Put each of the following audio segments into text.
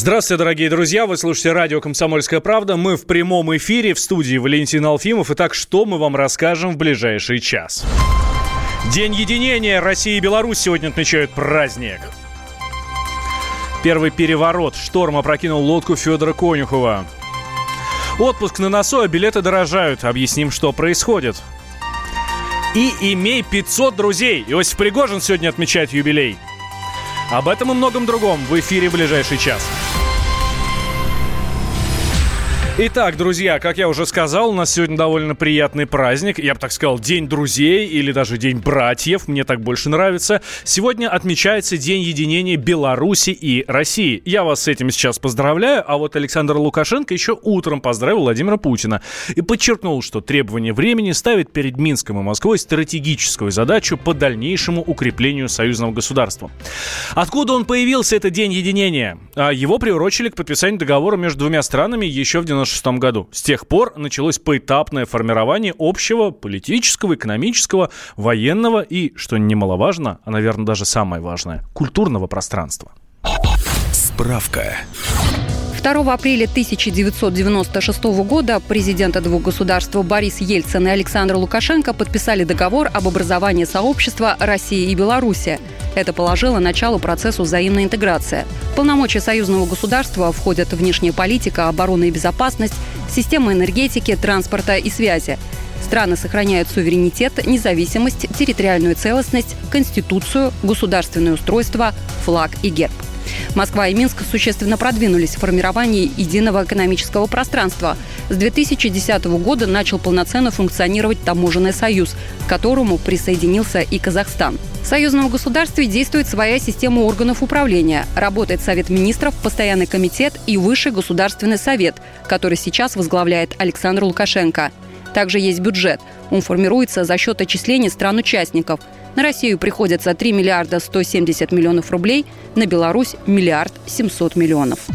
Здравствуйте, дорогие друзья. Вы слушаете радио «Комсомольская правда». Мы в прямом эфире в студии Валентин Алфимов. Итак, что мы вам расскажем в ближайший час? День единения России и Беларусь сегодня отмечают праздник. Первый переворот. Шторм опрокинул лодку Федора Конюхова. Отпуск на носу, а билеты дорожают. Объясним, что происходит. И имей 500 друзей. Иосиф Пригожин сегодня отмечает юбилей. Об этом и многом другом в эфире в ближайший час. Итак, друзья, как я уже сказал, у нас сегодня довольно приятный праздник. Я бы так сказал, День друзей или даже День братьев. Мне так больше нравится. Сегодня отмечается День единения Беларуси и России. Я вас с этим сейчас поздравляю, а вот Александр Лукашенко еще утром поздравил Владимира Путина и подчеркнул, что требование времени ставит перед Минском и Москвой стратегическую задачу по дальнейшему укреплению союзного государства. Откуда он появился, этот День единения? А его приурочили к подписанию договора между двумя странами еще в 90 1996 году. С тех пор началось поэтапное формирование общего политического, экономического, военного и, что немаловажно, а, наверное, даже самое важное, культурного пространства. Справка. 2 апреля 1996 года президенты двух государств Борис Ельцин и Александр Лукашенко подписали договор об образовании сообщества России и Беларуси. Это положило начало процессу взаимной интеграции. В полномочия союзного государства входят внешняя политика, оборона и безопасность, система энергетики, транспорта и связи. Страны сохраняют суверенитет, независимость, территориальную целостность, конституцию, государственное устройство, флаг и герб. Москва и Минск существенно продвинулись в формировании единого экономического пространства. С 2010 года начал полноценно функционировать таможенный союз, к которому присоединился и Казахстан. В союзном государстве действует своя система органов управления. Работает Совет министров, Постоянный комитет и Высший государственный совет, который сейчас возглавляет Александр Лукашенко. Также есть бюджет. Он формируется за счет отчислений стран-участников – на Россию приходится 3 миллиарда 170 миллионов рублей, на Беларусь – миллиард 700 миллионов.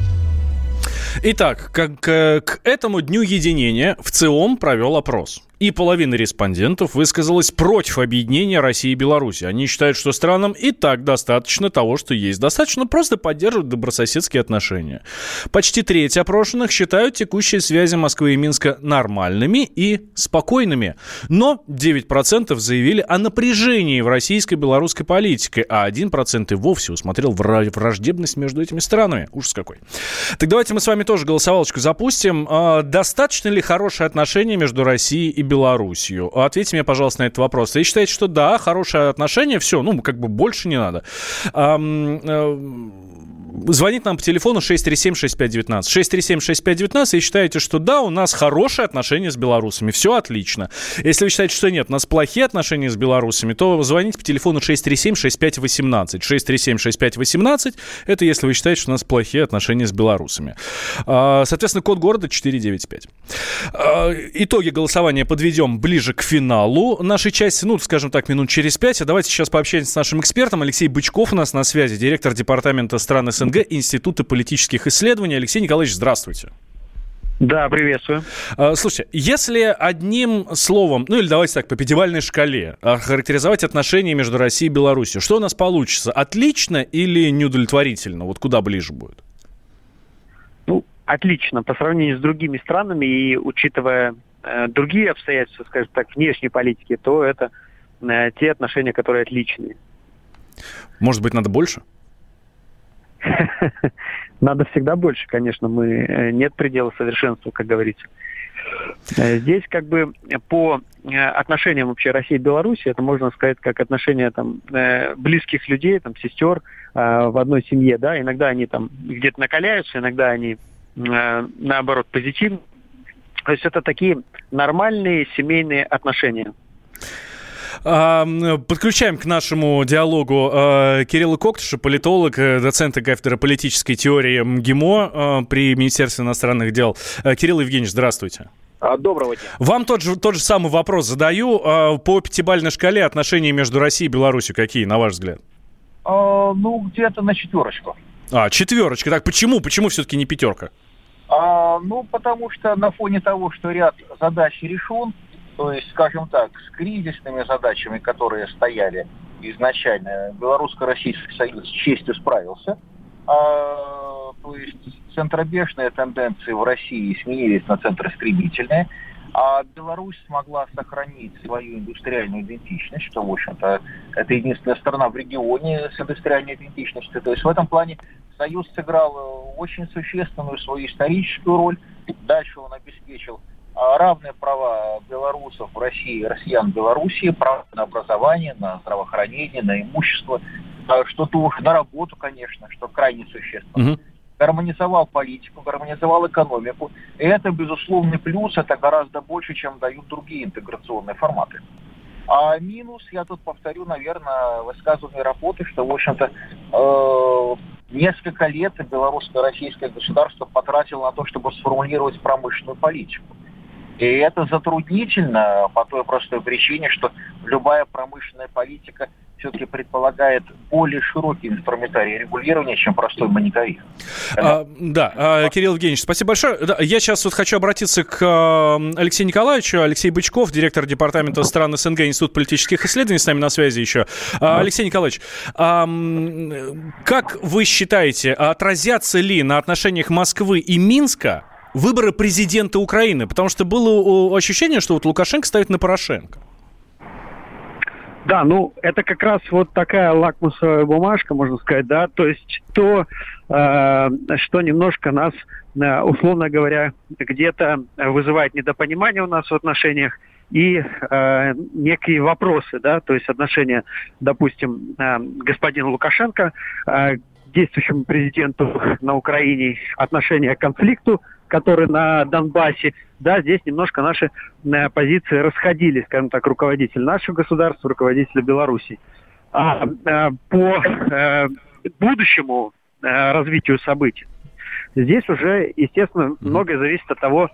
Итак, как, к, к этому дню единения в ЦИОМ провел опрос и половина респондентов высказалась против объединения России и Беларуси. Они считают, что странам и так достаточно того, что есть. Достаточно просто поддерживать добрососедские отношения. Почти треть опрошенных считают текущие связи Москвы и Минска нормальными и спокойными. Но 9% заявили о напряжении в российско-белорусской политике, а 1% и вовсе усмотрел враждебность между этими странами. Ужас какой. Так давайте мы с вами тоже голосовалочку запустим. А, достаточно ли хорошие отношения между Россией и Белоруссию. Ответьте мне, пожалуйста, на этот вопрос. Вы считаете, что да, хорошее отношение, все, ну, как бы больше не надо. Звонит нам по телефону 637-6519. 637-6519 и считаете, что да, у нас хорошие отношения с белорусами, все отлично. Если вы считаете, что нет, у нас плохие отношения с белорусами, то звоните по телефону 637-6518. 637-6518 это если вы считаете, что у нас плохие отношения с белорусами. А, соответственно, код города 495. А, итоги голосования подведем ближе к финалу нашей части, ну, скажем так, минут через пять. А давайте сейчас пообщаемся с нашим экспертом. Алексей Бычков у нас на связи, директор департамента стран СНГ СНГ Института политических исследований. Алексей Николаевич, здравствуйте. Да, приветствую. А, слушайте, если одним словом, ну или давайте так, по пятибалльной шкале, характеризовать отношения между Россией и Беларусью, что у нас получится? Отлично или неудовлетворительно? Вот куда ближе будет? Ну, отлично. По сравнению с другими странами и учитывая э, другие обстоятельства, скажем так, внешней политики, то это э, те отношения, которые отличные. Может быть, надо больше? Надо всегда больше, конечно, мы э, нет предела совершенства, как говорится. Э, здесь как бы по э, отношениям вообще России и Беларуси, это можно сказать как отношения там близких людей, там сестер в одной семье, да, иногда они там где-то накаляются, иногда они наоборот позитивны. То есть это такие нормальные семейные отношения. Подключаем к нашему диалогу э, Кирилла Коктыша, политолог, э, доцент кафедры политической теории МГИМО э, при Министерстве иностранных дел. Кирилл Евгеньевич, здравствуйте. А, доброго дня. Вам тот же, тот же самый вопрос задаю. По пятибалльной шкале отношения между Россией и Беларусью какие, на ваш взгляд? А, ну, где-то на четверочку. А, четверочка. Так почему? Почему все-таки не пятерка? А, ну, потому что на фоне того, что ряд задач решен, то есть, скажем так, с кризисными задачами, которые стояли изначально, Белорусско-Российский союз с честью справился. А то есть центробежные тенденции в России сменились на центростремительные, а Беларусь смогла сохранить свою индустриальную идентичность, что, в общем-то, это единственная страна в регионе с индустриальной идентичностью. То есть в этом плане Союз сыграл э, очень существенную свою историческую роль. Дальше он обеспечил равные права белорусов в России россиян в Белоруссии, право на образование, на здравоохранение, на имущество, что тоже на работу, конечно, что крайне существенно. Угу. Гармонизовал политику, гармонизовал экономику. И это, безусловный плюс, это гораздо больше, чем дают другие интеграционные форматы. А минус, я тут повторю, наверное, высказывание работы, что, в общем-то, э, несколько лет белорусское российское государство потратило на то, чтобы сформулировать промышленную политику. И это затруднительно по той простой причине, что любая промышленная политика все-таки предполагает более широкий инструментарий регулирования, чем простой мониторинг. А, да, а, Кирилл Евгеньевич, спасибо большое. Да, я сейчас вот хочу обратиться к а, Алексею Николаевичу. Алексей Бычков, директор департамента стран СНГ, Институт политических исследований, с нами на связи еще. А, Алексей Николаевич, а, как вы считаете, отразятся ли на отношениях Москвы и Минска выборы президента Украины? Потому что было ощущение, что вот Лукашенко ставит на Порошенко. Да, ну это как раз вот такая лакмусовая бумажка, можно сказать, да, то есть то, э, что немножко нас, э, условно говоря, где-то вызывает недопонимание у нас в отношениях и э, некие вопросы, да, то есть отношения, допустим, э, господина Лукашенко э, действующему президенту на Украине, отношение к конфликту, который на Донбассе, да, здесь немножко наши э, позиции расходились, скажем так, руководитель нашего государства, руководитель Беларуси. А, а по э, будущему э, развитию событий здесь уже, естественно, многое зависит от того,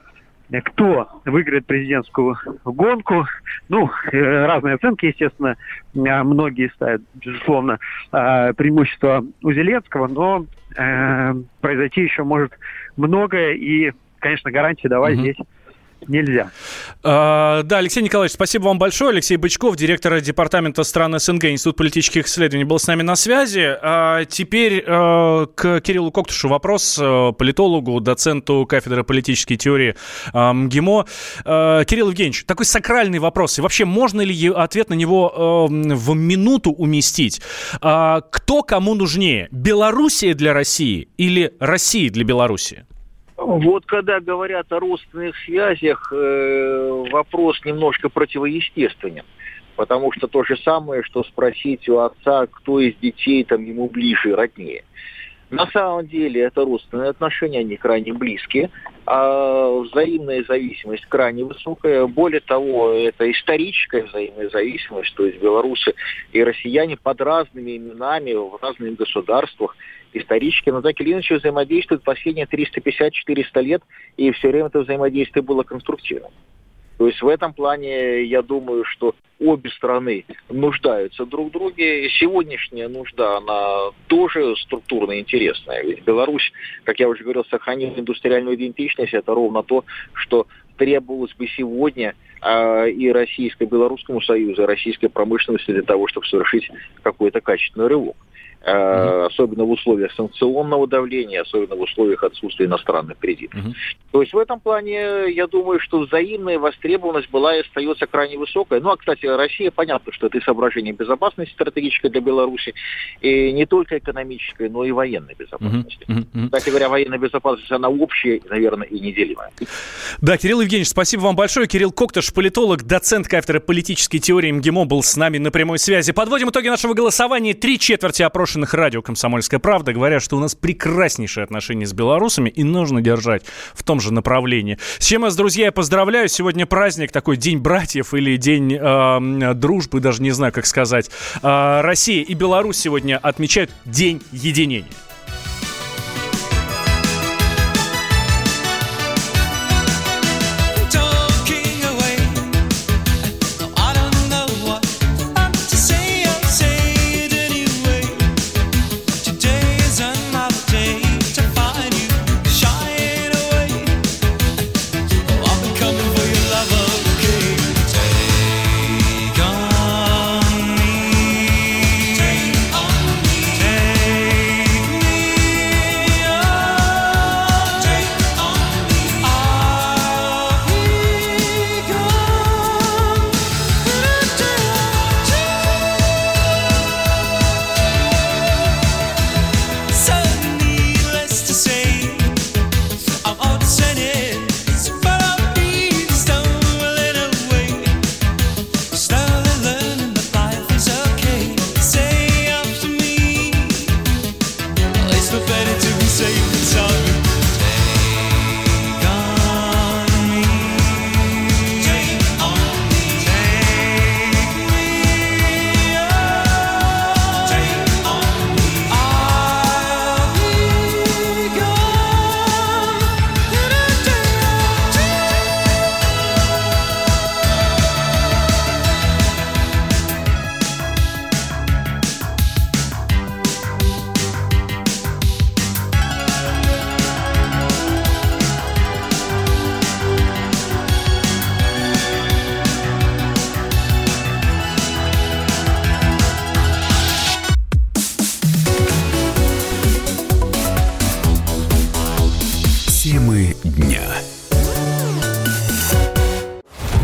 кто выиграет президентскую гонку. Ну, э, разные оценки, естественно, э, многие ставят, безусловно, э, преимущество у Зеленского, но произойти еще может многое, и, конечно, гарантии давать угу. здесь нельзя. А, да, Алексей Николаевич, спасибо вам большое. Алексей Бычков, директор департамента стран СНГ, Институт политических исследований, был с нами на связи. А теперь а, к Кириллу Коктушу вопрос, политологу, доценту кафедры политической теории МГИМО. Кирилл Евгеньевич, такой сакральный вопрос. И вообще, можно ли ответ на него в минуту уместить? Кто кому нужнее? Белоруссия для России или Россия для Белоруссии? Вот когда говорят о родственных связях, э, вопрос немножко противоестественен. Потому что то же самое, что спросить у отца, кто из детей там ему ближе роднее. На самом деле это родственные отношения, они крайне близкие, а взаимная зависимость крайне высокая. Более того, это историческая взаимная зависимость, то есть белорусы и россияне под разными именами в разных государствах исторически, но так или иначе взаимодействуют последние 350-400 лет, и все время это взаимодействие было конструктивным. То есть в этом плане я думаю, что обе страны нуждаются друг в друге. Сегодняшняя нужда, она тоже структурно интересная. Ведь Беларусь, как я уже говорил, сохранила индустриальную идентичность. Это ровно то, что требовалось бы сегодня э, и Российско-Белорусскому союзу, и российской промышленности для того, чтобы совершить какой-то качественный рывок. Uh-huh. особенно в условиях санкционного давления, особенно в условиях отсутствия иностранных кредитов. Uh-huh. То есть в этом плане я думаю, что взаимная востребованность была и остается крайне высокая. Ну, а, кстати, Россия, понятно, что это и соображение безопасности стратегической для Беларуси, и не только экономической, но и военной безопасности. Uh-huh. Uh-huh. Кстати говоря, военная безопасность, она общая, наверное, и неделимая. Да, Кирилл Евгеньевич, спасибо вам большое. Кирилл Коктыш, политолог, доцент кафедры политической теории МГИМО, был с нами на прямой связи. Подводим итоги нашего голосования. Три четверти опрошенных опрошенных радио «Комсомольская правда» говорят, что у нас прекраснейшие отношения с белорусами и нужно держать в том же направлении. С чем вас, друзья, поздравляю. Сегодня праздник, такой День братьев или День э, дружбы, даже не знаю, как сказать. Э, Россия и Беларусь сегодня отмечают День единения.